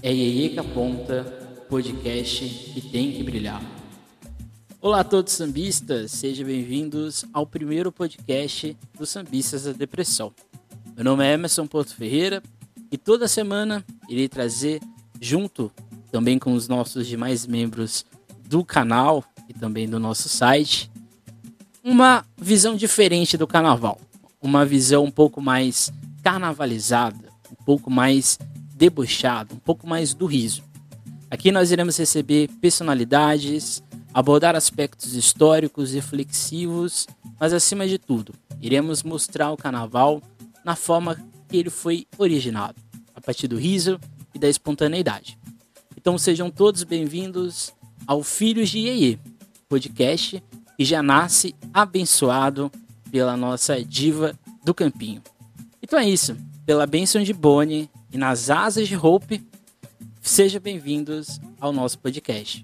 É Iê que aponta, podcast que tem que brilhar. Olá a todos sambistas, sejam bem-vindos ao primeiro podcast dos Sambistas da Depressão. Meu nome é Emerson Porto Ferreira e toda semana irei trazer, junto também com os nossos demais membros do canal e também do nosso site, uma visão diferente do carnaval. Uma visão um pouco mais carnavalizada, um pouco mais debochado, um pouco mais do riso. Aqui nós iremos receber personalidades, abordar aspectos históricos, reflexivos, mas acima de tudo, iremos mostrar o carnaval na forma que ele foi originado, a partir do riso e da espontaneidade. Então sejam todos bem-vindos ao Filhos de Iê, podcast que já nasce abençoado pela nossa diva do campinho. Então é isso, pela bênção de Bonnie, e nas asas de Hope, sejam bem-vindos ao nosso podcast.